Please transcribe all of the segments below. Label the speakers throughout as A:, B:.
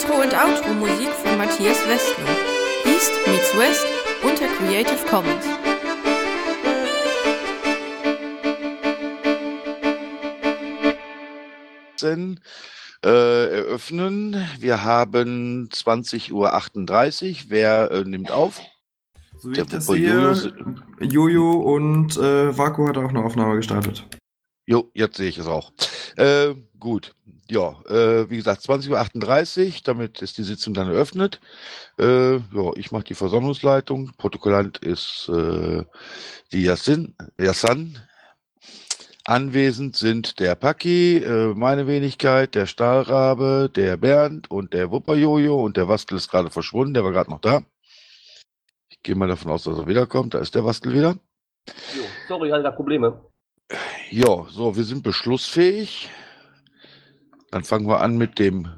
A: Intro- und Outro-Musik von Matthias Westner. East meets West unter Creative Commons.
B: äh, eröffnen. Wir haben 20.38 Uhr. Wer äh, nimmt auf?
C: So wie
B: Der
C: ich das sehe,
B: Jojo-
C: Jojo und äh, Vaku hat auch eine Aufnahme gestartet.
B: Jo, jetzt sehe ich es auch. Äh, gut. Ja, äh, wie gesagt, 20.38 Uhr, damit ist die Sitzung dann eröffnet. Äh, ja, ich mache die Versammlungsleitung. Protokollant ist äh, die Yassin, Yassan. Anwesend sind der Paki, äh, meine Wenigkeit, der Stahlrabe, der Bernd und der Wupperjojo und der Wastel ist gerade verschwunden, der war gerade noch da. Ich gehe mal davon aus, dass er wiederkommt. Da ist der Wastel wieder.
D: Jo, sorry, hatte da Probleme.
B: Ja, so, wir sind beschlussfähig. Dann fangen wir an mit dem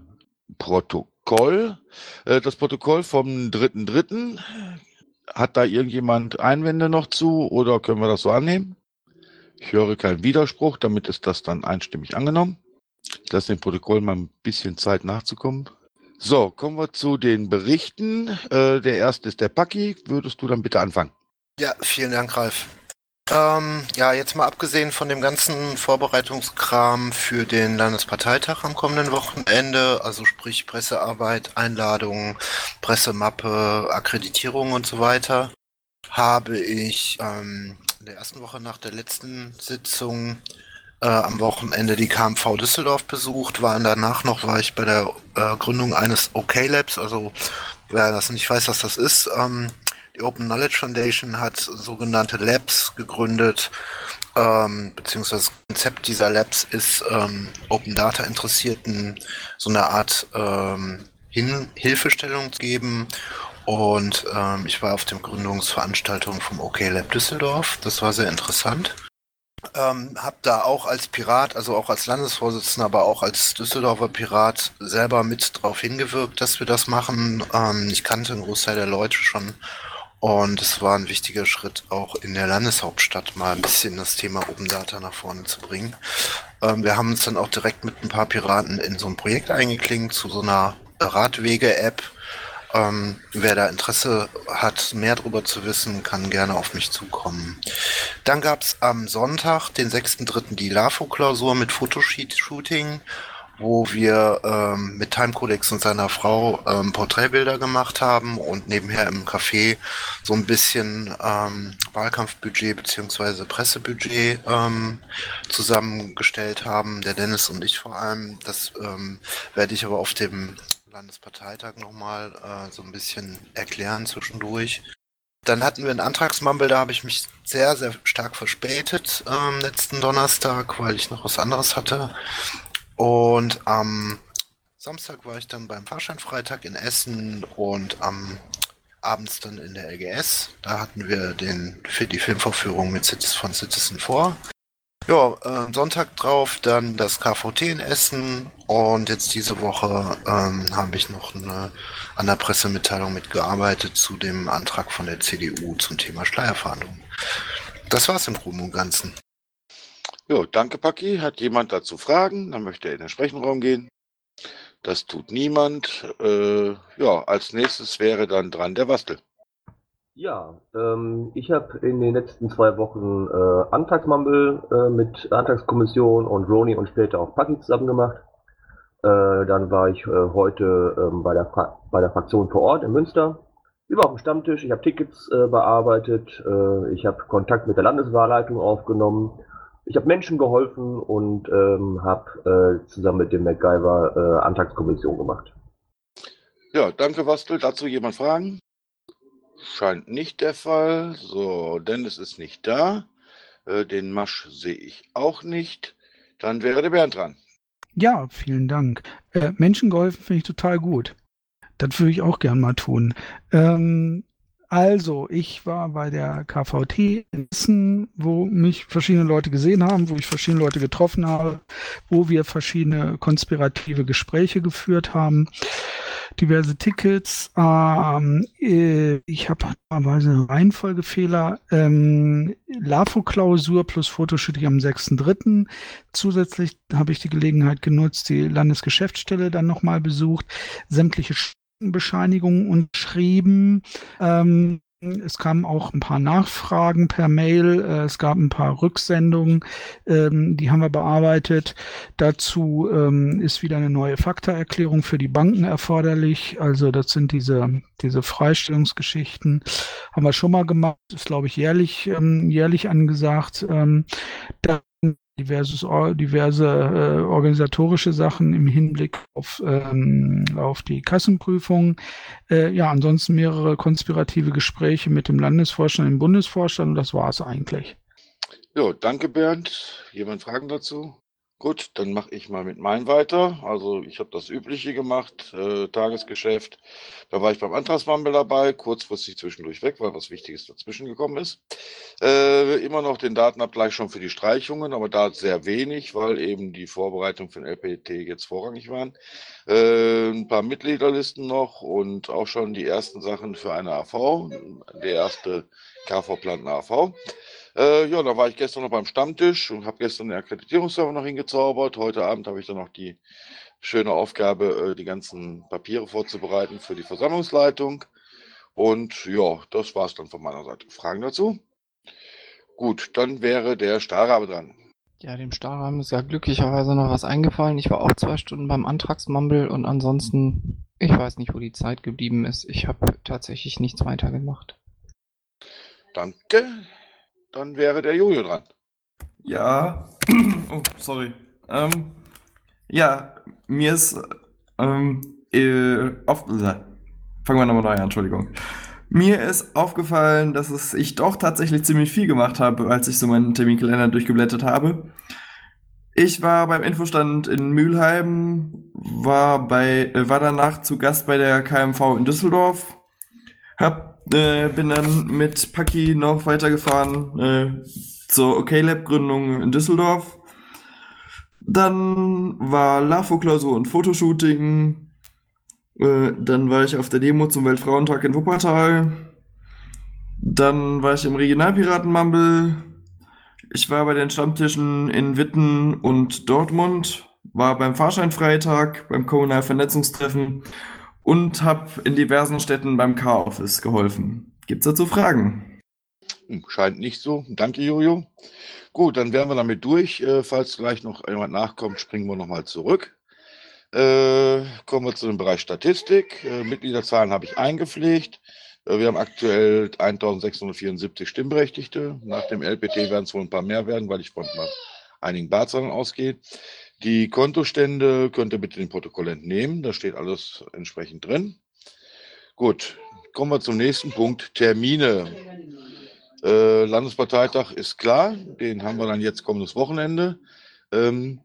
B: Protokoll. Äh, Das Protokoll vom 3.3. Hat da irgendjemand Einwände noch zu oder können wir das so annehmen? Ich höre keinen Widerspruch, damit ist das dann einstimmig angenommen. Ich lasse dem Protokoll mal ein bisschen Zeit nachzukommen. So, kommen wir zu den Berichten. Äh, Der erste ist der Paki. Würdest du dann bitte anfangen?
E: Ja, vielen Dank, Ralf. Ähm, ja, jetzt mal abgesehen von dem ganzen Vorbereitungskram für den Landesparteitag am kommenden Wochenende, also sprich Pressearbeit, Einladungen, Pressemappe, Akkreditierung und so weiter, habe ich ähm, in der ersten Woche nach der letzten Sitzung äh, am Wochenende die KMV Düsseldorf besucht, war danach noch, war ich bei der äh, Gründung eines OK Labs, also wer das nicht weiß, was das ist, ähm, die Open Knowledge Foundation hat sogenannte Labs gegründet, ähm, beziehungsweise das Konzept dieser Labs ist, ähm, Open Data Interessierten so eine Art ähm, Hin Hilfestellung zu geben. Und ähm, ich war auf der Gründungsveranstaltung vom OK Lab Düsseldorf. Das war sehr interessant. Ähm, hab da auch als Pirat, also auch als Landesvorsitzender, aber auch als Düsseldorfer Pirat selber mit drauf hingewirkt, dass wir das machen. Ähm, ich kannte einen Großteil der Leute schon und es war ein wichtiger Schritt, auch in der Landeshauptstadt mal ein bisschen das Thema Open Data nach vorne zu bringen. Ähm, wir haben uns dann auch direkt mit ein paar Piraten in so ein Projekt eingeklinkt, zu so einer Radwege-App. Ähm, wer da Interesse hat, mehr darüber zu wissen, kann gerne auf mich zukommen. Dann gab es am Sonntag, den 6.3., die LAFO-Klausur mit Fotoshooting wo wir ähm, mit Timecodex und seiner Frau ähm, Porträtbilder gemacht haben und nebenher im Café so ein bisschen ähm, Wahlkampfbudget beziehungsweise Pressebudget ähm, zusammengestellt haben, der Dennis und ich vor allem. Das ähm, werde ich aber auf dem Landesparteitag nochmal äh, so ein bisschen erklären zwischendurch. Dann hatten wir einen Antragsmumble, da habe ich mich sehr, sehr stark verspätet ähm, letzten Donnerstag, weil ich noch was anderes hatte. Und am Samstag war ich dann beim Fahrscheinfreitag in Essen und am abends dann in der LGS. Da hatten wir den, für die Filmvorführung mit Citizen von Citizen vor. Ja, äh, Sonntag drauf dann das KVT in Essen und jetzt diese Woche ähm, habe ich noch eine, an der Pressemitteilung mitgearbeitet zu dem Antrag von der CDU zum Thema Schleierfahndung. Das war's im Groben und Ganzen.
B: Jo, danke, Paki. Hat jemand dazu Fragen? Dann möchte er in den Sprechenraum gehen. Das tut niemand. Äh, ja, als nächstes wäre dann dran der Wastel.
D: Ja, ähm, ich habe in den letzten zwei Wochen äh, Antragsmumble äh, mit Antragskommission und Roni und später auch Paki zusammen gemacht. Äh, dann war ich äh, heute ähm, bei, der bei der Fraktion vor Ort in Münster. Über auf dem Stammtisch, ich habe Tickets äh, bearbeitet, äh, ich habe Kontakt mit der Landeswahlleitung aufgenommen, ich habe Menschen geholfen und ähm, habe äh, zusammen mit dem MacGyver äh, Antragskommission gemacht.
B: Ja, danke, Wastel. Dazu jemand Fragen? Scheint nicht der Fall. So, Dennis ist nicht da. Äh, den Masch sehe ich auch nicht. Dann wäre der Bernd dran.
F: Ja, vielen Dank. Äh, Menschen geholfen finde ich total gut. Das würde ich auch gern mal tun. Ähm, also, ich war bei der KVT in Essen, wo mich verschiedene Leute gesehen haben, wo ich verschiedene Leute getroffen habe, wo wir verschiedene konspirative Gespräche geführt haben. diverse Tickets. Ähm, äh, ich habe teilweise Reihenfolgefehler. Ähm, LAFO-Klausur plus Fotoshooting am 6.3. Zusätzlich habe ich die Gelegenheit genutzt, die Landesgeschäftsstelle dann nochmal besucht, sämtliche Bescheinigungen unterschrieben. Ähm, es kamen auch ein paar Nachfragen per Mail. Äh, es gab ein paar Rücksendungen, ähm, die haben wir bearbeitet. Dazu ähm, ist wieder eine neue Faktaerklärung für die Banken erforderlich. Also das sind diese, diese Freistellungsgeschichten. Haben wir schon mal gemacht. Ist, glaube ich, jährlich, ähm, jährlich angesagt. Dann diverses, diverse äh, organisatorische Sachen im Hinblick auf, ähm, auf die Kassenprüfung. Äh, ja, ansonsten mehrere konspirative Gespräche mit dem Landesvorstand, dem Bundesvorstand und das war es eigentlich.
B: Ja, danke Bernd. Jemand Fragen dazu? Gut, dann mache ich mal mit meinem weiter. Also ich habe das Übliche gemacht, äh, Tagesgeschäft. Da war ich beim Antragswandel dabei, kurzfristig zwischendurch weg, weil was Wichtiges dazwischen gekommen ist. Äh, immer noch den Datenabgleich schon für die Streichungen, aber da sehr wenig, weil eben die Vorbereitung für den LPT jetzt vorrangig waren. Äh, ein paar Mitgliederlisten noch und auch schon die ersten Sachen für eine AV, der erste KV-Plan AV. Äh, ja, da war ich gestern noch beim Stammtisch und habe gestern den Akkreditierungsserver noch hingezaubert. Heute Abend habe ich dann noch die schöne Aufgabe, äh, die ganzen Papiere vorzubereiten für die Versammlungsleitung. Und ja, das war es dann von meiner Seite. Fragen dazu? Gut, dann wäre der Starrabe dran.
G: Ja, dem Starrahmen ist ja glücklicherweise noch was eingefallen. Ich war auch zwei Stunden beim Antragsmumble und ansonsten, ich weiß nicht, wo die Zeit geblieben ist. Ich habe tatsächlich nichts weiter gemacht.
B: Danke. Dann wäre der Jojo dran.
C: Ja. Oh, sorry. Ähm, ja, mir ist ähm, äh, äh, fangen wir nochmal neu an, Entschuldigung. Mir ist aufgefallen, dass es, ich doch tatsächlich ziemlich viel gemacht habe, als ich so meinen Terminkalender durchgeblättert habe. Ich war beim Infostand in Mülheim, war bei, äh, war danach zu Gast bei der KMV in Düsseldorf, hab äh, bin dann mit Paki noch weitergefahren äh, zur OK-Lab-Gründung in Düsseldorf. Dann war LAFO-Klausur und Fotoshooting. Äh, dann war ich auf der Demo zum Weltfrauentag in Wuppertal. Dann war ich im Regionalpiraten-Mumble. Ich war bei den Stammtischen in Witten und Dortmund. War beim Fahrscheinfreitag, beim Kommunal Vernetzungstreffen und habe in diversen Städten beim Car-Office geholfen. Gibt's dazu Fragen?
B: Scheint nicht so. Danke, Jojo. Gut, dann wären wir damit durch. Äh, falls gleich noch jemand nachkommt, springen wir nochmal zurück. Äh, kommen wir zu dem Bereich Statistik. Äh, Mitgliederzahlen habe ich eingepflegt. Äh, wir haben aktuell 1674 Stimmberechtigte. Nach dem LPT werden es wohl ein paar mehr werden, weil ich von einigen Barzahlen ausgehe. Die Kontostände könnt ihr bitte den Protokoll entnehmen. Da steht alles entsprechend drin. Gut, kommen wir zum nächsten Punkt. Termine. Äh, Landesparteitag ist klar. Den haben wir dann jetzt kommendes Wochenende. Ähm,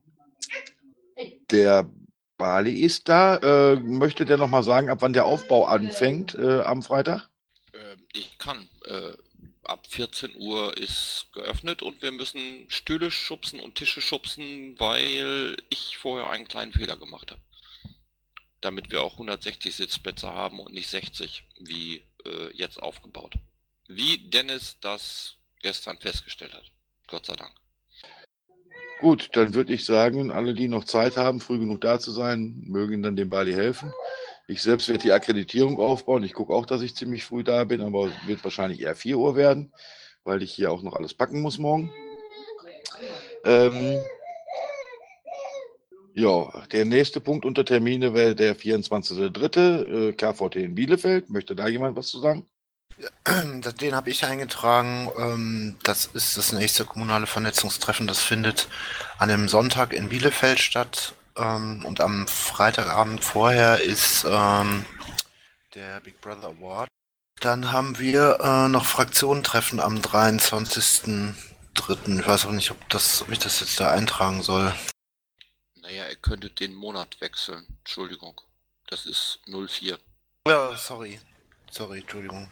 B: der Bali ist da. Äh, möchte der nochmal sagen, ab wann der Aufbau anfängt äh, am Freitag?
H: Ähm, ich kann. Ab 14 Uhr ist geöffnet und wir müssen Stühle schubsen und Tische schubsen, weil ich vorher einen kleinen Fehler gemacht habe. Damit wir auch 160 Sitzplätze haben und nicht 60, wie äh, jetzt aufgebaut. Wie Dennis das gestern festgestellt hat. Gott sei Dank.
B: Gut, dann würde ich sagen, alle, die noch Zeit haben, früh genug da zu sein, mögen dann dem Bali helfen. Ich selbst werde die Akkreditierung aufbauen. Ich gucke auch, dass ich ziemlich früh da bin, aber wird wahrscheinlich eher 4 Uhr werden, weil ich hier auch noch alles packen muss morgen. Ähm, ja, der nächste Punkt unter Termine wäre der 24.03. Äh, KVT in Bielefeld. Möchte da jemand was zu sagen?
E: Den habe ich eingetragen. Ähm, das ist das nächste kommunale Vernetzungstreffen. Das findet an einem Sonntag in Bielefeld statt. Ähm, und am Freitagabend vorher ist ähm, der Big Brother Award. Dann haben wir äh, noch Fraktionentreffen am 23.03. Ich weiß auch nicht, ob, das, ob ich das jetzt da eintragen soll.
H: Naja, ihr könntet den Monat wechseln. Entschuldigung. Das ist 04.
E: Ja, sorry. Sorry, Entschuldigung.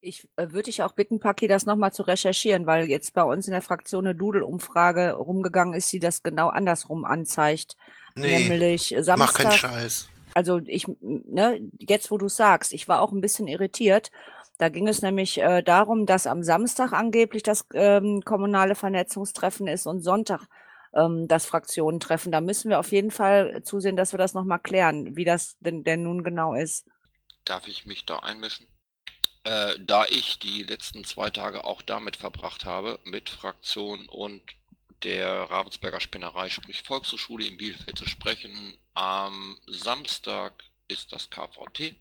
I: Ich äh, würde dich auch bitten, Paki, das nochmal zu recherchieren, weil jetzt bei uns in der Fraktion eine Doodle-Umfrage rumgegangen ist, die das genau andersrum anzeigt.
E: Nee,
I: Nämlich
E: mach keinen
I: Samstag,
E: Scheiß.
I: Also ich, ne, jetzt wo du sagst, ich war auch ein bisschen irritiert. Da ging es nämlich äh, darum, dass am Samstag angeblich das ähm, kommunale Vernetzungstreffen ist und Sonntag ähm, das Fraktionentreffen. Da müssen wir auf jeden Fall zusehen, dass wir das nochmal klären, wie das denn, denn nun genau ist.
H: Darf ich mich da einmischen? Äh, da ich die letzten zwei Tage auch damit verbracht habe, mit Fraktion und der Ravensberger Spinnerei, sprich Volkshochschule in Bielefeld zu sprechen. Am Samstag ist das KVT.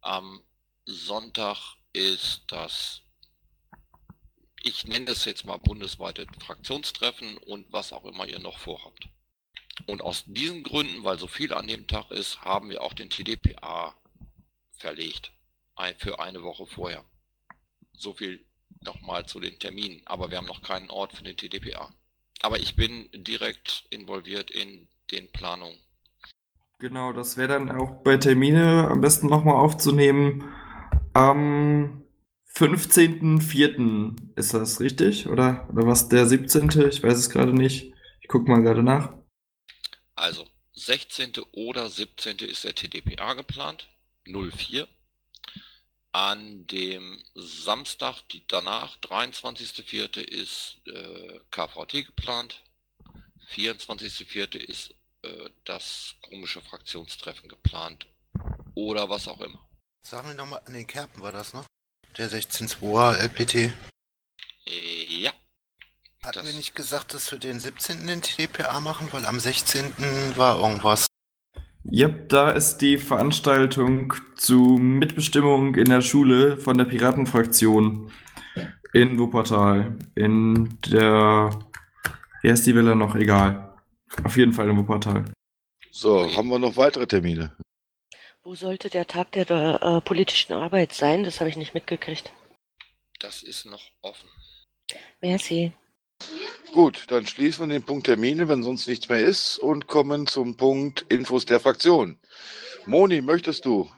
H: Am Sonntag ist das, ich nenne das jetzt mal bundesweite Fraktionstreffen und was auch immer ihr noch vorhabt. Und aus diesen Gründen, weil so viel an dem Tag ist, haben wir auch den TDPA verlegt. Für eine Woche vorher. So viel nochmal zu den Terminen. Aber wir haben noch keinen Ort für den TDPA. Aber ich bin direkt involviert in den Planungen.
C: Genau, das wäre dann auch bei Termine am besten nochmal aufzunehmen. Am 15.04. ist das richtig? Oder, oder was der 17.? Ich weiß es gerade nicht. Ich gucke mal gerade nach.
H: Also 16. oder 17. ist der TDPA geplant. 04. An dem Samstag die danach, 23.04. ist äh, KVT geplant. 24.04. ist äh, das komische Fraktionstreffen geplant. Oder was auch immer.
E: Sagen wir nochmal, an den Kerpen war das, ne? Der 16.2er LPT.
H: Äh, ja.
E: Hatten
H: Das-
E: wir nicht gesagt, dass wir den 17. den TDPA machen, weil am 16. war irgendwas.
C: Yep, da ist die Veranstaltung zu Mitbestimmung in der Schule von der Piratenfraktion in Wuppertal. In der, wie heißt die Villa noch? Egal. Auf jeden Fall in Wuppertal.
B: So, haben wir noch weitere Termine?
J: Wo sollte der Tag der äh, politischen Arbeit sein? Das habe ich nicht mitgekriegt.
H: Das ist noch offen.
J: Merci.
B: Gut, dann schließen wir den Punkt Termine, wenn sonst nichts mehr ist, und kommen zum Punkt Infos der Fraktion. Moni, möchtest du?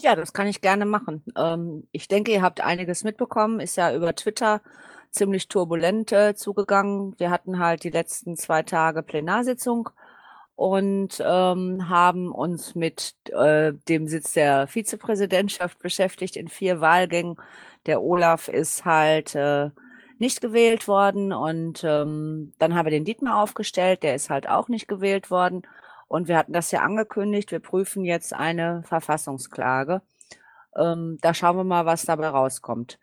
I: Ja, das kann ich gerne machen. Ähm, ich denke, ihr habt einiges mitbekommen. Ist ja über Twitter ziemlich turbulent äh, zugegangen. Wir hatten halt die letzten zwei Tage Plenarsitzung und ähm, haben uns mit äh, dem Sitz der Vizepräsidentschaft beschäftigt in vier Wahlgängen. Der Olaf ist halt äh, nicht gewählt worden und ähm, dann haben wir den Dietmar aufgestellt, der ist halt auch nicht gewählt worden. Und wir hatten das ja angekündigt, wir prüfen jetzt eine Verfassungsklage. Ähm, da schauen wir mal, was dabei rauskommt.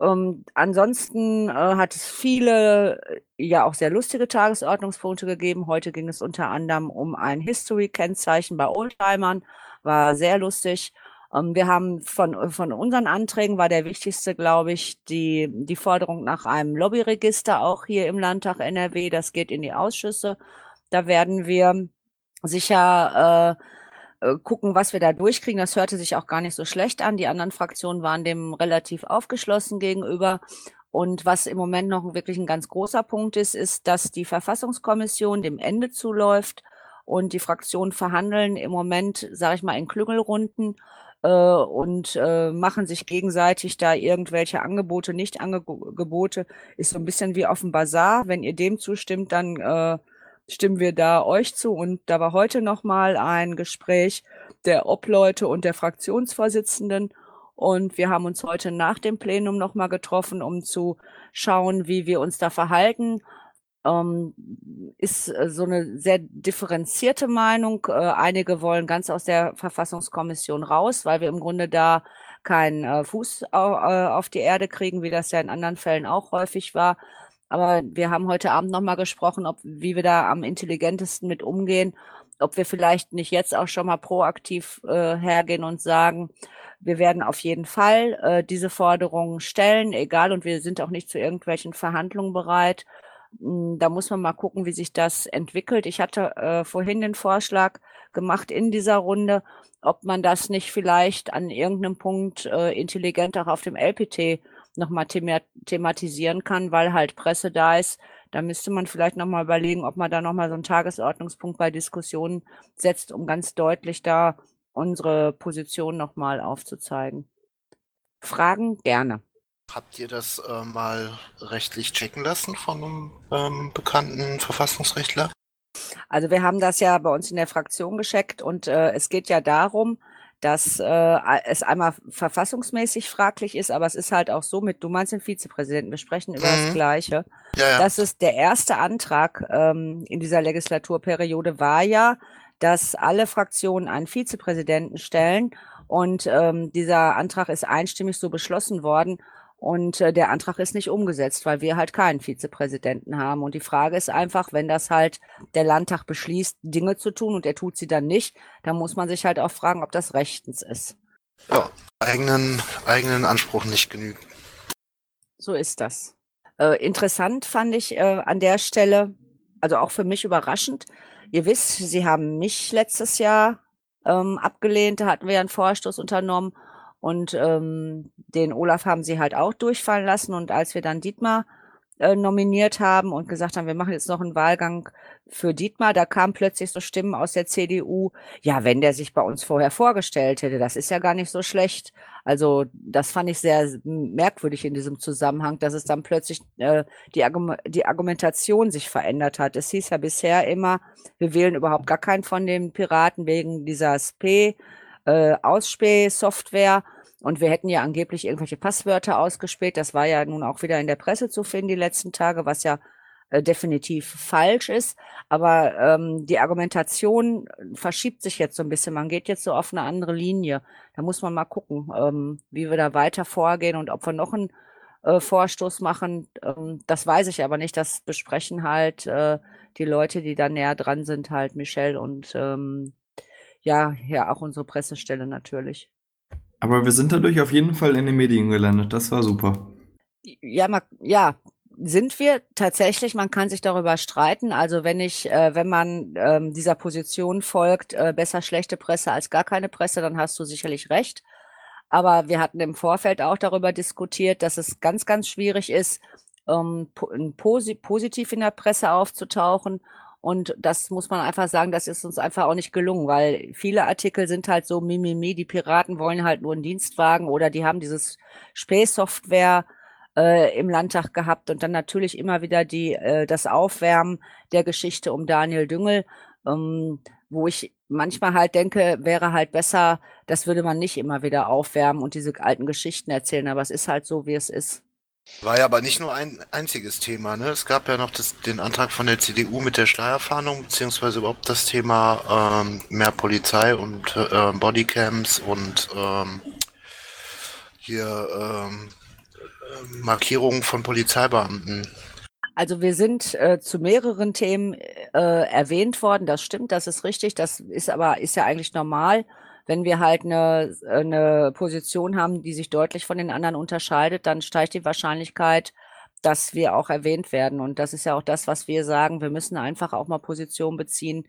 I: Ähm, ansonsten äh, hat es viele, äh, ja auch sehr lustige Tagesordnungspunkte gegeben. Heute ging es unter anderem um ein History-Kennzeichen bei Oldtimern. War sehr lustig. Ähm, wir haben von, von unseren Anträgen war der wichtigste, glaube ich, die, die Forderung nach einem Lobbyregister auch hier im Landtag NRW. Das geht in die Ausschüsse. Da werden wir sicher äh, äh, gucken, was wir da durchkriegen. Das hörte sich auch gar nicht so schlecht an. Die anderen Fraktionen waren dem relativ aufgeschlossen gegenüber. Und was im Moment noch wirklich ein ganz großer Punkt ist, ist, dass die Verfassungskommission dem Ende zuläuft und die Fraktionen verhandeln im Moment, sage ich mal, in Klüngelrunden äh, und äh, machen sich gegenseitig da irgendwelche Angebote, Nicht-Angebote. Ist so ein bisschen wie auf dem Bazar. Wenn ihr dem zustimmt, dann äh, stimmen wir da euch zu. Und da war heute noch mal ein Gespräch der Obleute und der Fraktionsvorsitzenden. Und wir haben uns heute nach dem Plenum noch mal getroffen, um zu schauen, wie wir uns da verhalten. Ähm, ist äh, so eine sehr differenzierte Meinung. Äh, einige wollen ganz aus der Verfassungskommission raus, weil wir im Grunde da keinen äh, Fuß au, äh, auf die Erde kriegen, wie das ja in anderen Fällen auch häufig war. Aber wir haben heute Abend noch mal gesprochen, ob, wie wir da am intelligentesten mit umgehen, ob wir vielleicht nicht jetzt auch schon mal proaktiv äh, hergehen und sagen, wir werden auf jeden Fall äh, diese Forderungen stellen, egal, und wir sind auch nicht zu irgendwelchen Verhandlungen bereit. Mm, Da muss man mal gucken, wie sich das entwickelt. Ich hatte äh, vorhin den Vorschlag gemacht in dieser Runde, ob man das nicht vielleicht an irgendeinem Punkt äh, intelligent auch auf dem LPT nochmal thema thematisieren kann, weil halt Presse da ist. Da müsste man vielleicht nochmal überlegen, ob man da nochmal so einen Tagesordnungspunkt bei Diskussionen setzt, um ganz deutlich da unsere Position nochmal aufzuzeigen. Fragen gerne.
E: Habt ihr das äh, mal rechtlich checken lassen von einem ähm, bekannten Verfassungsrechtler?
I: Also wir haben das ja bei uns in der Fraktion gescheckt und äh, es geht ja darum, dass äh, es einmal verfassungsmäßig fraglich ist, aber es ist halt auch so mit, du meinst den Vizepräsidenten, wir sprechen über das
E: Mhm.
I: Gleiche.
E: Ja, ja.
I: Das ist der erste Antrag ähm, in dieser Legislaturperiode war ja, dass alle Fraktionen einen Vizepräsidenten stellen und ähm, dieser Antrag ist einstimmig so beschlossen worden und äh, der Antrag ist nicht umgesetzt, weil wir halt keinen Vizepräsidenten haben. Und die Frage ist einfach, wenn das halt der Landtag beschließt, Dinge zu tun und er tut sie dann nicht, dann muss man sich halt auch fragen, ob das rechtens ist.
E: Ja, eigenen, eigenen Anspruch nicht genügt.
I: So ist das. Äh, interessant fand ich äh, an der Stelle, also auch für mich überraschend. Ihr wisst, Sie haben mich letztes Jahr ähm, abgelehnt, da hatten wir ja einen Vorstoß unternommen und ähm, den Olaf haben Sie halt auch durchfallen lassen. Und als wir dann Dietmar äh, nominiert haben und gesagt haben, wir machen jetzt noch einen Wahlgang für Dietmar, da kamen plötzlich so Stimmen aus der CDU, ja, wenn der sich bei uns vorher vorgestellt hätte, das ist ja gar nicht so schlecht. Also das fand ich sehr merkwürdig in diesem Zusammenhang, dass es dann plötzlich äh, die, Argum die Argumentation sich verändert hat. Es hieß ja bisher immer, wir wählen überhaupt gar keinen von den Piraten wegen dieser SP. Äh, Ausspähsoftware und wir hätten ja angeblich irgendwelche Passwörter ausgespäht. Das war ja nun auch wieder in der Presse zu finden die letzten Tage, was ja äh, definitiv falsch ist. Aber ähm, die Argumentation verschiebt sich jetzt so ein bisschen. Man geht jetzt so auf eine andere Linie. Da muss man mal gucken, ähm, wie wir da weiter vorgehen und ob wir noch einen äh, Vorstoß machen. Ähm, das weiß ich aber nicht. Das besprechen halt äh, die Leute, die da näher dran sind, halt Michelle und ähm, ja, ja, auch unsere Pressestelle natürlich.
C: Aber wir sind dadurch auf jeden Fall in den Medien gelandet. Das war super.
I: Ja, ma, ja, sind wir tatsächlich. Man kann sich darüber streiten. Also wenn ich, äh, wenn man ähm, dieser Position folgt, äh, besser schlechte Presse als gar keine Presse, dann hast du sicherlich recht. Aber wir hatten im Vorfeld auch darüber diskutiert, dass es ganz, ganz schwierig ist, ähm, po posi positiv in der Presse aufzutauchen. Und das muss man einfach sagen, das ist uns einfach auch nicht gelungen, weil viele Artikel sind halt so mimimi, die Piraten wollen halt nur einen Dienstwagen oder die haben dieses Spähsoftware äh, im Landtag gehabt und dann natürlich immer wieder die, äh, das Aufwärmen der Geschichte um Daniel Düngel, ähm, wo ich manchmal halt denke, wäre halt besser, das würde man nicht immer wieder aufwärmen und diese alten Geschichten erzählen, aber es ist halt so, wie es ist.
E: War ja aber nicht nur ein einziges Thema, ne? Es gab ja noch das, den Antrag von der CDU mit der Schleierfahndung, beziehungsweise überhaupt das Thema ähm, mehr Polizei und äh, Bodycams und ähm, hier ähm, Markierungen von Polizeibeamten.
I: Also wir sind äh, zu mehreren Themen äh, erwähnt worden, das stimmt, das ist richtig, das ist aber ist ja eigentlich normal, wenn wir halt eine, eine Position haben, die sich deutlich von den anderen unterscheidet, dann steigt die Wahrscheinlichkeit, dass wir auch erwähnt werden. Und das ist ja auch das, was wir sagen. Wir müssen einfach auch mal Positionen beziehen,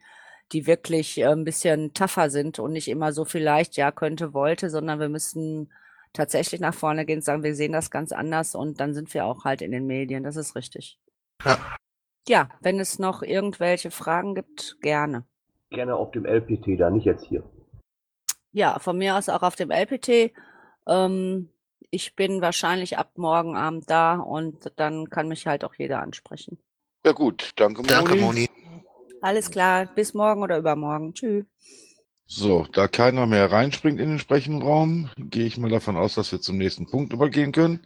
I: die wirklich äh, ein bisschen tougher sind und nicht immer so vielleicht ja könnte, wollte, sondern wir müssen tatsächlich nach vorne gehen und sagen, wir sehen das ganz anders und dann sind wir auch halt in den Medien. Das ist richtig.
E: Ja.
I: Ja, wenn es noch irgendwelche Fragen gibt, gerne.
D: Gerne auf dem LPT, da nicht jetzt hier.
I: Ja, von mir aus auch auf dem LPT. Ähm, ich bin wahrscheinlich ab morgen Abend da und dann kann mich halt auch jeder ansprechen.
B: Ja gut, danke Moni.
E: Danke, Moni.
I: Alles klar, bis morgen oder übermorgen. Tschüss.
B: So, da keiner mehr reinspringt in den Sprechenraum, gehe ich mal davon aus, dass wir zum nächsten Punkt übergehen können.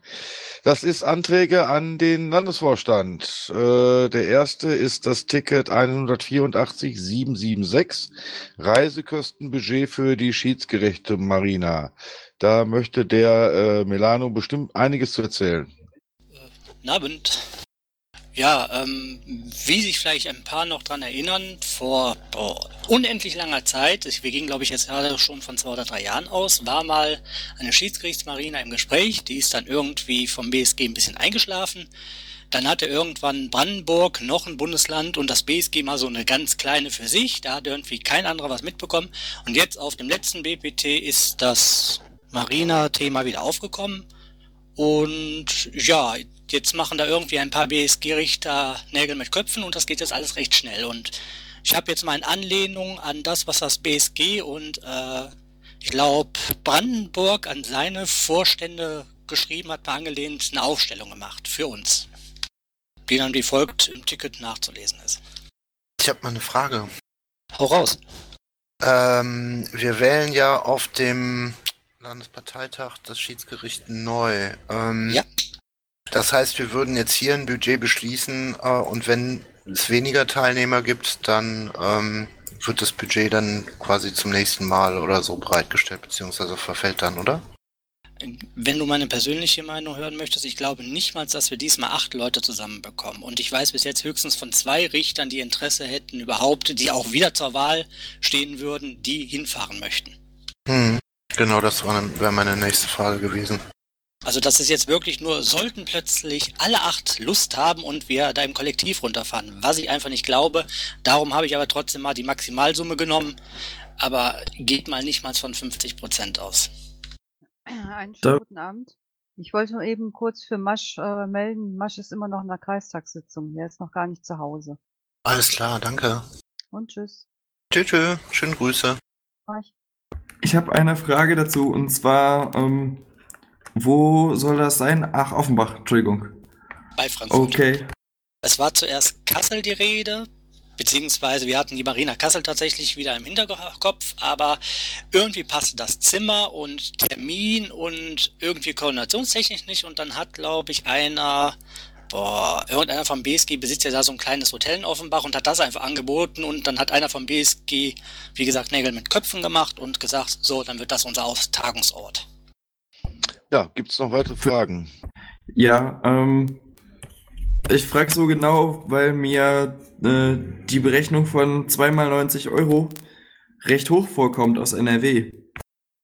B: Das ist Anträge an den Landesvorstand. Äh, der erste ist das Ticket 184776, Reisekostenbudget für die Schiedsgerichte Marina. Da möchte der äh, Melano bestimmt einiges zu erzählen.
K: Guten Abend. Ja, ähm, wie sich vielleicht ein paar noch dran erinnern, vor boah, unendlich langer Zeit, wir gingen glaube ich jetzt gerade schon von zwei oder drei Jahren aus, war mal eine Schiedsgerichtsmarina im Gespräch, die ist dann irgendwie vom BSG ein bisschen eingeschlafen. Dann hatte irgendwann Brandenburg noch ein Bundesland und das BSG mal so eine ganz kleine für sich, da hat irgendwie kein anderer was mitbekommen. Und jetzt auf dem letzten BPT ist das Marina-Thema wieder aufgekommen. Und ja, jetzt machen da irgendwie ein paar BSG-Richter Nägel mit Köpfen und das geht jetzt alles recht schnell. Und ich habe jetzt mal in Anlehnung an das, was das BSG und äh, ich glaube Brandenburg an seine Vorstände geschrieben hat, mal angelehnt eine Aufstellung gemacht für uns, die dann wie folgt im Ticket nachzulesen ist.
E: Ich habe mal eine Frage.
K: Hau raus.
E: Ähm, wir wählen ja auf dem Landesparteitag das Schiedsgericht neu. Ähm,
K: Ja.
E: Das heißt, wir würden jetzt hier ein Budget beschließen äh, und wenn es weniger Teilnehmer gibt, dann ähm, wird das Budget dann quasi zum nächsten Mal oder so bereitgestellt, beziehungsweise verfällt dann, oder?
K: Wenn du meine persönliche Meinung hören möchtest, ich glaube nicht mal, dass wir diesmal acht Leute zusammenbekommen. Und ich weiß bis jetzt höchstens von zwei Richtern, die Interesse hätten, überhaupt, die auch wieder zur Wahl stehen würden, die hinfahren möchten.
E: Hm. Genau, das wäre meine nächste Frage gewesen.
K: Also das ist jetzt wirklich nur, sollten plötzlich alle acht Lust haben und wir da im Kollektiv runterfahren, was ich einfach nicht glaube. Darum habe ich aber trotzdem mal die Maximalsumme genommen, aber geht mal nicht mal von 50 Prozent aus.
L: Einen schönen guten Abend. Ich wollte nur eben kurz für Masch äh, melden. Masch ist immer noch in der Kreistagssitzung. Er ist noch gar nicht zu Hause.
E: Alles klar, danke.
L: Und tschüss.
E: Tschüss, tschüss. Schöne Grüße.
C: Ich habe eine Frage dazu und zwar, ähm, wo soll das sein? Ach, Offenbach, Entschuldigung.
K: Bei Frankfurt.
C: Okay.
K: Es war zuerst Kassel die Rede, beziehungsweise wir hatten die Marina Kassel tatsächlich wieder im Hinterkopf, aber irgendwie passte das Zimmer und Termin und irgendwie koordinationstechnisch nicht und dann hat, glaube ich, einer, boah, irgendeiner vom BSG besitzt ja da so ein kleines Hotel in Offenbach und hat das einfach angeboten und dann hat einer vom BSG, wie gesagt, Nägel mit Köpfen gemacht und gesagt, so, dann wird das unser Austragungsort.
B: Ja, gibt es noch weitere Fragen?
C: Ja, ähm, ich frage so genau, weil mir äh, die Berechnung von 2 mal 90 Euro recht hoch vorkommt aus NRW.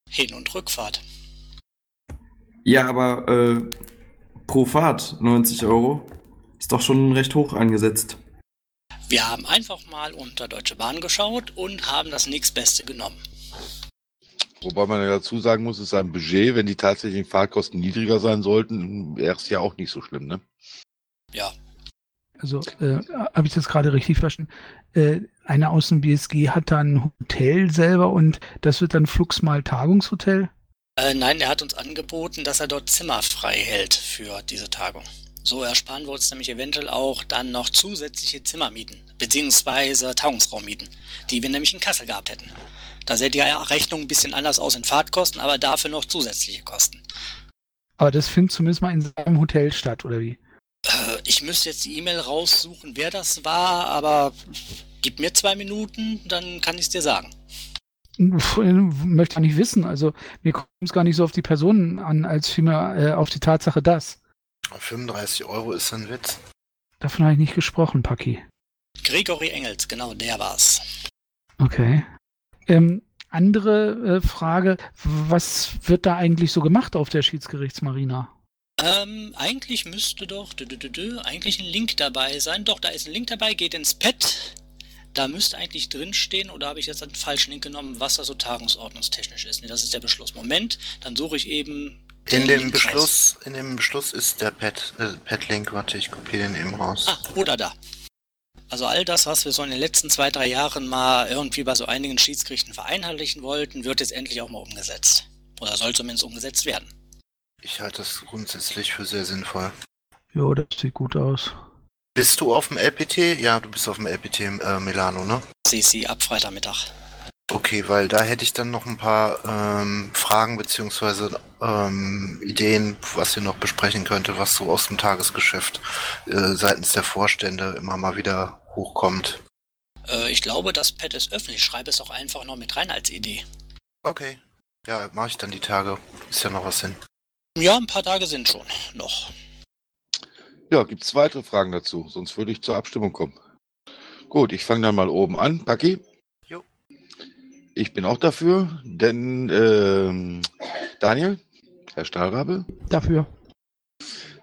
K: Hin- und Rückfahrt.
C: Ja, aber äh, pro Fahrt 90 Euro ist doch schon recht hoch angesetzt.
K: Wir haben einfach mal unter Deutsche Bahn geschaut und haben das nächstbeste genommen.
B: Wobei man ja dazu sagen muss, es ist ein Budget, wenn die tatsächlichen Fahrtkosten niedriger sein sollten, wäre es ja auch nicht so schlimm, ne?
K: Ja,
F: Also, äh, habe ich das gerade richtig verstanden? Äh, einer aus dem BSG hat da ein Hotel selber und das wird dann Flux mal Tagungshotel?
K: Äh, nein, er hat uns angeboten, dass er dort Zimmer frei hält für diese Tagung. So ersparen wir uns nämlich eventuell auch dann noch zusätzliche Zimmermieten, beziehungsweise Tagungsraummieten, die wir nämlich in Kassel gehabt hätten. Da sähe die Rechnung ein bisschen anders aus in Fahrtkosten, aber dafür noch zusätzliche Kosten.
F: Aber das findet zumindest mal in seinem Hotel statt, oder wie?
K: Äh, ich müsste jetzt die E-Mail raussuchen, wer das war, aber gib mir zwei Minuten, dann kann ich es dir sagen.
F: Äh, Möchte ich nicht wissen. Also, mir kommt es gar nicht so auf die Personen an, als vielmehr äh, auf die Tatsache, dass.
E: 35 Euro ist ein Witz.
F: Davon habe ich nicht gesprochen, Paki.
K: Gregory Engels, genau, der war's.
F: Okay. Ähm, andere äh, Frage, was wird da eigentlich so gemacht auf der Schiedsgerichtsmarina?
K: Ähm, eigentlich müsste doch dü, dü, dü, dü, eigentlich ein Link dabei sein. Doch, da ist ein Link dabei, geht ins Pad. Da müsste eigentlich drinstehen, oder habe ich jetzt einen falschen Link genommen, was da so tagungsordnungstechnisch ist. Nee, das ist der Beschluss. Moment, dann suche ich eben.
E: In dem
K: Link.
E: Beschluss, in dem Beschluss ist der Pad, äh, Pad-Link, warte, ich kopiere den eben raus.
K: Ah, oder da. Also all das, was wir so in den letzten zwei, drei Jahren mal irgendwie bei so einigen Schiedsgerichten vereinheitlichen wollten, wird jetzt endlich auch mal umgesetzt. Oder soll zumindest umgesetzt werden.
E: Ich halte das grundsätzlich für sehr sinnvoll.
F: Jo, das sieht gut aus.
E: Bist du auf dem LPT? Ja, du bist auf dem LPT äh, Milano, ne?
K: CC ab Freitagmittag.
E: Okay, weil da hätte ich dann noch ein paar ähm, Fragen beziehungsweise ähm, Ideen, was ihr noch besprechen könnte, was so aus dem Tagesgeschäft äh, seitens der Vorstände immer mal wieder hochkommt.
K: Äh, ich glaube, das Pad ist öffentlich. Schreibe es auch einfach noch mit rein als Idee.
E: Okay. Ja, mache ich dann die Tage. Ist ja noch was hin.
K: Ja, ein paar Tage sind schon noch.
B: Ja, gibt es weitere Fragen dazu? Sonst würde ich zur Abstimmung kommen. Gut, ich fange dann mal oben an. Paki?
E: Jo.
B: Ich bin auch dafür, denn ähm, Daniel, Herr Stahlrabe,
F: Dafür?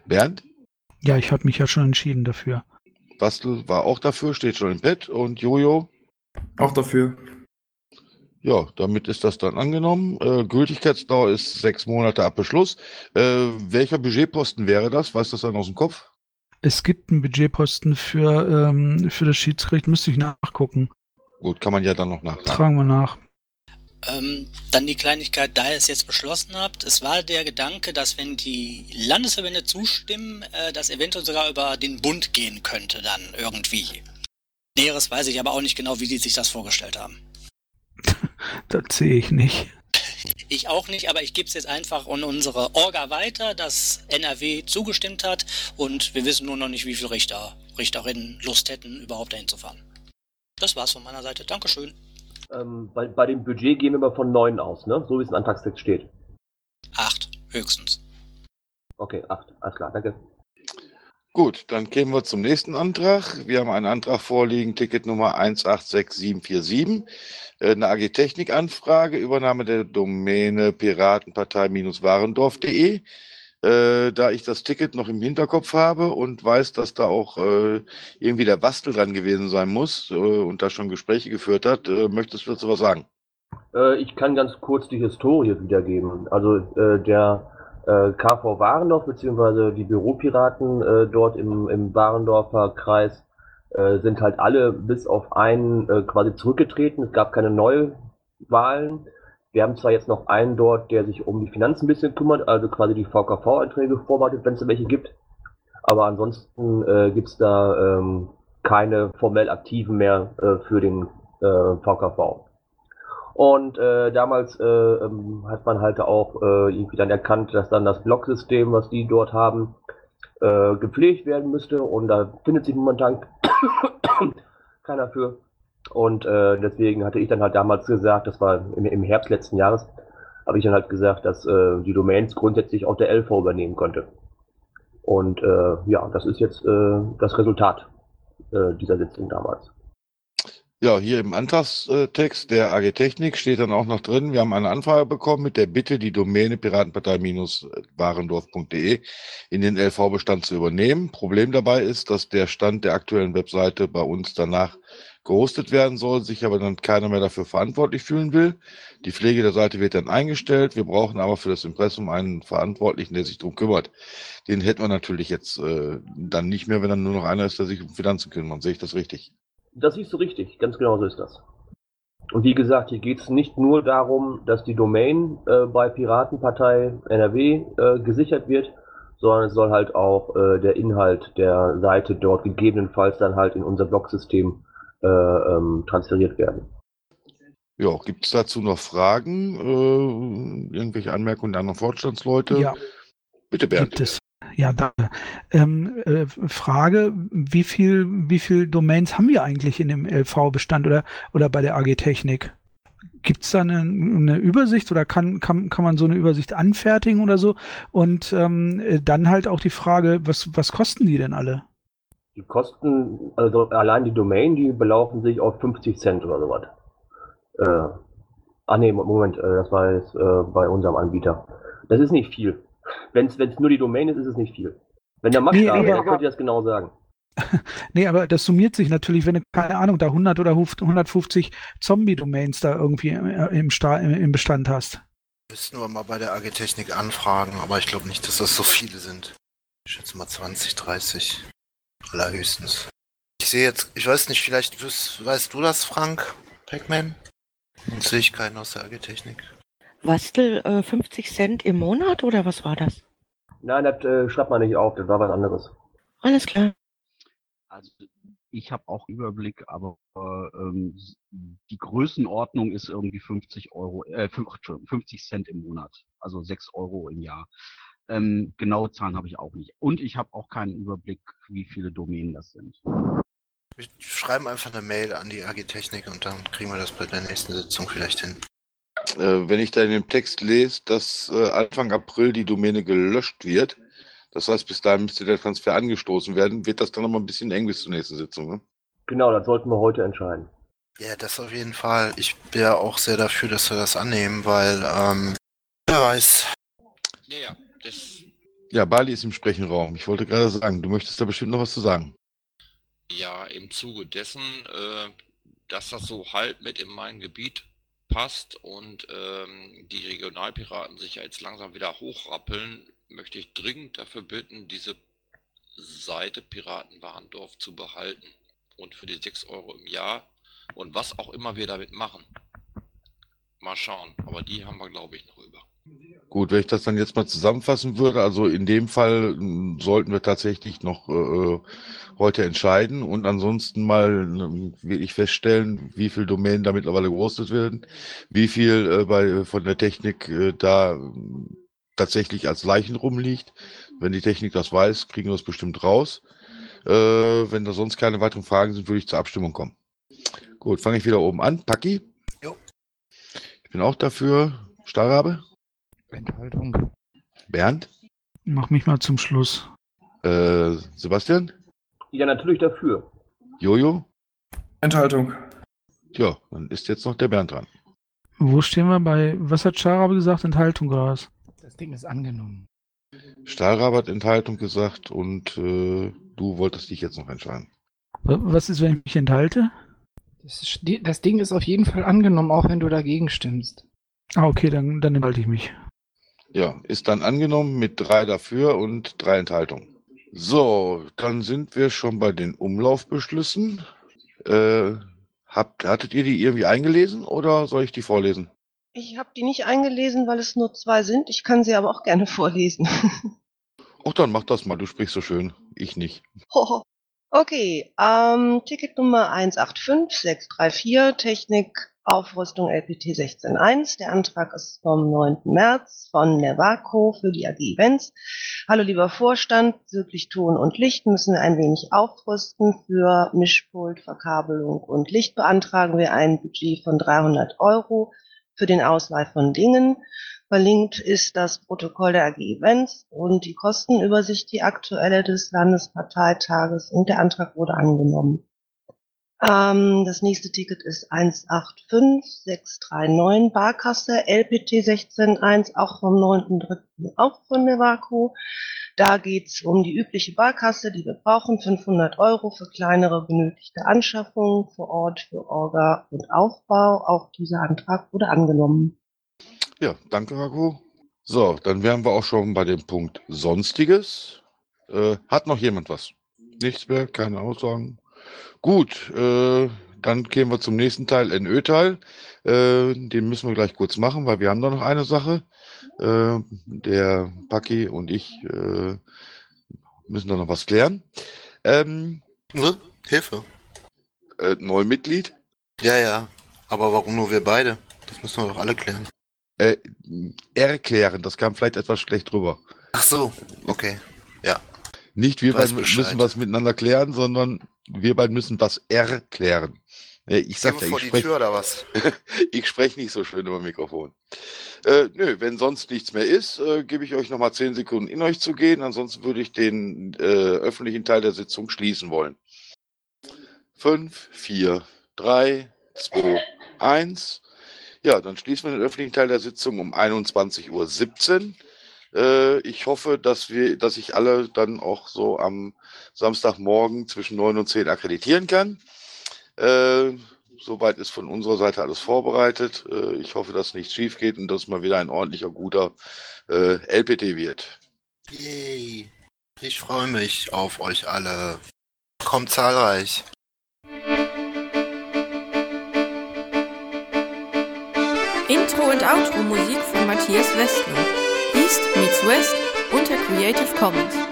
B: Bernd,
F: Ja, ich habe mich ja schon entschieden dafür.
B: Bastel war auch dafür, steht schon im Bett und Jojo.
C: Auch dafür.
B: Ja, damit ist das dann angenommen. Äh, Gültigkeitsdauer ist sechs Monate ab Beschluss. Äh, welcher Budgetposten wäre das? Weißt du das dann aus dem Kopf?
F: Es gibt einen Budgetposten für, ähm, für das Schiedsgericht, müsste ich nachgucken.
B: Gut, kann man ja dann noch nachtragen.
F: Tragen wir nach.
K: Ähm, dann die Kleinigkeit, da ihr es jetzt beschlossen habt, es war der Gedanke, dass wenn die Landesverbände zustimmen, äh, das eventuell sogar über den Bund gehen könnte dann irgendwie. Näheres weiß ich aber auch nicht genau, wie die sich das vorgestellt haben.
F: Das sehe ich nicht.
K: Ich auch nicht, aber ich gebe es jetzt einfach an unsere Orga weiter, dass NRW zugestimmt hat und wir wissen nur noch nicht, wie viele Richter, Richterinnen Lust hätten, überhaupt dahin zu fahren. Das war's von meiner Seite. Dankeschön.
D: Ähm, bei, bei dem Budget gehen wir mal von neun aus, ne? So wie es im Antragstext steht.
K: Acht, höchstens.
D: Okay, acht. Alles klar, danke.
B: Gut, dann gehen wir zum nächsten Antrag. Wir haben einen Antrag vorliegen, Ticket Nummer 186747, äh, eine AG Technik Anfrage, Übernahme der Domäne piratenpartei-warendorf.de. Äh, da ich das Ticket noch im Hinterkopf habe und weiß, dass da auch äh, irgendwie der Bastel dran gewesen sein muss äh, und da schon Gespräche geführt hat, äh, möchtest du dazu was sagen?
D: Äh, ich kann ganz kurz die Historie wiedergeben. Also äh, der KV Warendorf beziehungsweise die Büropiraten dort im, im Warendorfer Kreis sind halt alle bis auf einen quasi zurückgetreten. Es gab keine Neuwahlen. Wir haben zwar jetzt noch einen dort, der sich um die Finanzen ein bisschen kümmert, also quasi die VKV-Einträge vorbereitet, wenn es welche gibt. Aber ansonsten äh, gibt es da ähm, keine formell aktiven mehr äh, für den äh, VKV. Und äh, damals äh, ähm, hat man halt auch äh, irgendwie dann erkannt, dass dann das Blocksystem, was die dort haben, äh, gepflegt werden müsste. Und da findet sich momentan keiner für. Und äh, deswegen hatte ich dann halt damals gesagt, das war im, im Herbst letzten Jahres, habe ich dann halt gesagt, dass äh, die Domains grundsätzlich auch der LV übernehmen könnte. Und äh, ja, das ist jetzt äh, das Resultat äh, dieser Sitzung damals.
B: Ja, hier im Antragstext der AG Technik steht dann auch noch drin, wir haben eine Anfrage bekommen mit der Bitte, die Domäne piratenpartei-warendorf.de in den LV-Bestand zu übernehmen. Problem dabei ist, dass der Stand der aktuellen Webseite bei uns danach gehostet werden soll, sich aber dann keiner mehr dafür verantwortlich fühlen will. Die Pflege der Seite wird dann eingestellt. Wir brauchen aber für das Impressum einen Verantwortlichen, der sich darum kümmert. Den hätten wir natürlich jetzt äh, dann nicht mehr, wenn dann nur noch einer ist, der sich um Finanzen kümmert. Sehe ich das richtig?
D: Das siehst du richtig, ganz genau so ist das. Und wie gesagt, hier geht es nicht nur darum, dass die Domain äh, bei Piratenpartei NRW äh, gesichert wird, sondern es soll halt auch äh, der Inhalt der Seite dort gegebenenfalls dann halt in unser Blogsystem ähm, transferiert werden.
B: Ja, gibt es dazu noch Fragen? Äh, irgendwelche Anmerkungen der anderen Vorstandsleute?
F: Ja.
B: Bitte, Bernd.
F: Gibt es. Ja, danke. Ähm, äh, Frage, wie viel, wie viel Domains haben wir eigentlich in dem LV-Bestand oder, oder bei der AG Technik? Gibt es da eine, eine Übersicht oder kann, kann, kann man so eine Übersicht anfertigen oder so? Und ähm, äh, dann halt auch die Frage, was, was kosten die denn alle?
D: Die Kosten, also allein die Domain, die belaufen sich auf 50 Cent oder sowas. Äh, ah nee, Moment, äh, das war jetzt äh, bei unserem Anbieter. Das ist nicht viel. Wenn es nur die Domain ist, ist es nicht viel. Wenn der Max
F: Nee,
D: da wäre, dann könnte ich das genau sagen.
F: Nee, aber das summiert sich natürlich, wenn du, keine Ahnung, da 100 oder 150 Zombie-Domains da irgendwie äh, im, Sta im, im Bestand hast.
E: Müssten wir mal bei der AG Technik anfragen, aber ich glaube nicht, dass das so viele sind. Ich schätze mal 20, 30. Allerhöchstens. Ich sehe jetzt, ich weiß nicht, vielleicht weißt du das, Frank? Pac-Man? Sonst sehe ich keinen aus der AG Technik.
J: Wastel äh, 50 Cent im Monat oder was war das?
D: Nein, das äh, schreibt man nicht auf, das war was anderes.
J: Alles klar.
M: Also ich habe auch Überblick, aber ähm, die Größenordnung ist irgendwie 50 Euro, äh, fünf- Entschuldigung, 50 Cent im Monat, also 6 Euro im Jahr. Ähm, genaue Zahlen habe ich auch nicht. Und ich habe auch keinen Überblick, wie viele Domänen das sind.
E: Wir schreiben einfach eine Mail an die AG Technik und dann kriegen wir das bei der nächsten Sitzung vielleicht hin.
B: Äh, wenn ich da in dem Text lese, dass äh, Anfang April die Domäne gelöscht wird, das heißt, bis dahin müsste der Transfer angestoßen werden, wird das dann nochmal ein bisschen eng bis zur nächsten Sitzung. Ne?
D: Genau, das sollten wir heute entscheiden.
E: Ja, das auf jeden Fall. Ich wäre auch sehr dafür, dass wir das annehmen, weil, ähm, wer weiß.
H: Ja, ja, das,
B: Ja, Bali ist im Sprechenraum. Ich wollte gerade sagen, du möchtest da bestimmt noch was zu sagen.
H: ja, im Zuge dessen, äh, dass das so halb mit in mein Gebiet passt und ähm, die Regionalpiraten sich ja jetzt langsam wieder hochrappeln, möchte ich dringend dafür bitten, diese Seite Piratenwarendorf zu behalten. Und für die 6 Euro im Jahr und was auch immer wir damit machen. Mal schauen. Aber die haben wir, glaube ich, noch.
B: Gut, wenn ich das dann jetzt mal zusammenfassen würde, also in dem Fall m, sollten wir tatsächlich noch äh, heute entscheiden und ansonsten mal ähm, wirklich feststellen, wie viel Domänen da mittlerweile gerostet werden, wie viel äh, bei, von der Technik äh, da ähm, tatsächlich als Leichen rumliegt. Wenn die Technik das weiß, kriegen wir es bestimmt raus. Äh, wenn da sonst keine weiteren Fragen sind, würde ich zur Abstimmung kommen. Gut, fange ich wieder oben an. Paki?
E: Jo.
B: Ich bin auch dafür. Stahlrabe?
G: Enthaltung.
B: Bernd?
F: Mach mich mal zum Schluss.
B: Äh, Sebastian?
D: Ja, natürlich dafür.
B: Jojo?
C: Enthaltung.
B: Tja, dann ist jetzt noch der Bernd dran.
F: Wo stehen wir bei, was hat Scharabe gesagt, Enthaltung oder was?
G: Das Ding ist angenommen.
B: Stahlrabe hat Enthaltung gesagt und äh, du wolltest dich jetzt noch entscheiden.
F: Wa- Was ist, wenn ich mich enthalte?
G: Das, ist, das Ding ist auf jeden Fall angenommen, auch wenn du dagegen stimmst.
F: Ah, okay, dann, dann enthalte ich mich.
B: Ja, ist dann angenommen mit drei dafür und drei Enthaltungen. So, dann sind wir schon bei den Umlaufbeschlüssen. Äh, habt, hattet ihr die irgendwie eingelesen oder soll ich die vorlesen?
N: Ich habe die nicht eingelesen, weil es nur zwei sind. Ich kann sie aber auch gerne vorlesen.
B: Ach, dann mach das mal, du sprichst so schön. Ich nicht.
N: Hoho. Okay, ähm, Ticket Nummer 185634, Technik Aufrüstung LPT 16.1. Der Antrag ist vom 9. März von Nervaco für die AG Events. Hallo lieber Vorstand, wirklich Ton und Licht müssen wir ein wenig aufrüsten. Für Mischpult, Verkabelung und Licht beantragen wir ein Budget von 300 Euro für den Ausleih von Dingen. Verlinkt ist das Protokoll der AG Events und die Kostenübersicht, die aktuelle des Landesparteitages und der Antrag wurde angenommen. Ähm, das nächste Ticket ist 185639 Barkasse LPT 161, auch vom 9.3. auch von der Vaku. Da geht's um die übliche Barkasse, die wir brauchen, 500 Euro für kleinere benötigte Anschaffungen vor Ort für Orga und Aufbau. Auch dieser Antrag wurde angenommen.
B: Ja, danke, Rako. So, dann wären wir auch schon bei dem Punkt Sonstiges. Äh, hat noch jemand was? Nichts mehr, keine Aussagen. Gut, äh, dann gehen wir zum nächsten Teil, NÖ-Teil. Äh, den müssen wir gleich kurz machen, weil wir haben da noch eine Sache. Äh, der Paki und ich äh, müssen da noch was klären. Ähm,
E: Ne? Hilfe.
B: äh, Neumitglied.
E: Ja, ja. Aber warum nur wir beide? Das müssen wir doch alle klären.
B: Äh, erklären, das kam vielleicht etwas schlecht rüber.
E: Ach so, okay. Ja.
B: Nicht wir beiden müssen was miteinander klären, sondern wir beiden müssen was erklären. Ich sag ja, ich
E: vor die
B: spreche
E: Tür oder was?
B: ich sprech nicht so schön über Mikrofon. Äh, nö, wenn sonst nichts mehr ist, äh, gebe ich euch nochmal zehn Sekunden in euch zu gehen. Ansonsten würde ich den äh, öffentlichen Teil der Sitzung schließen wollen. Fünf, vier, drei, zwei, eins. Ja, dann schließen wir den öffentlichen Teil der Sitzung um 21.17 Uhr. Äh, ich hoffe, dass wir, dass ich alle dann auch so am Samstagmorgen zwischen 9 und 10 akkreditieren kann. Äh, soweit ist von unserer Seite alles vorbereitet. Äh, ich hoffe, dass nichts schief geht und dass mal wieder ein ordentlicher, guter äh, LPT wird.
E: Yay. Ich freue mich auf euch alle. Kommt zahlreich.
A: Und Outro Musik von Matthias Westlund. East meets West unter Creative Commons.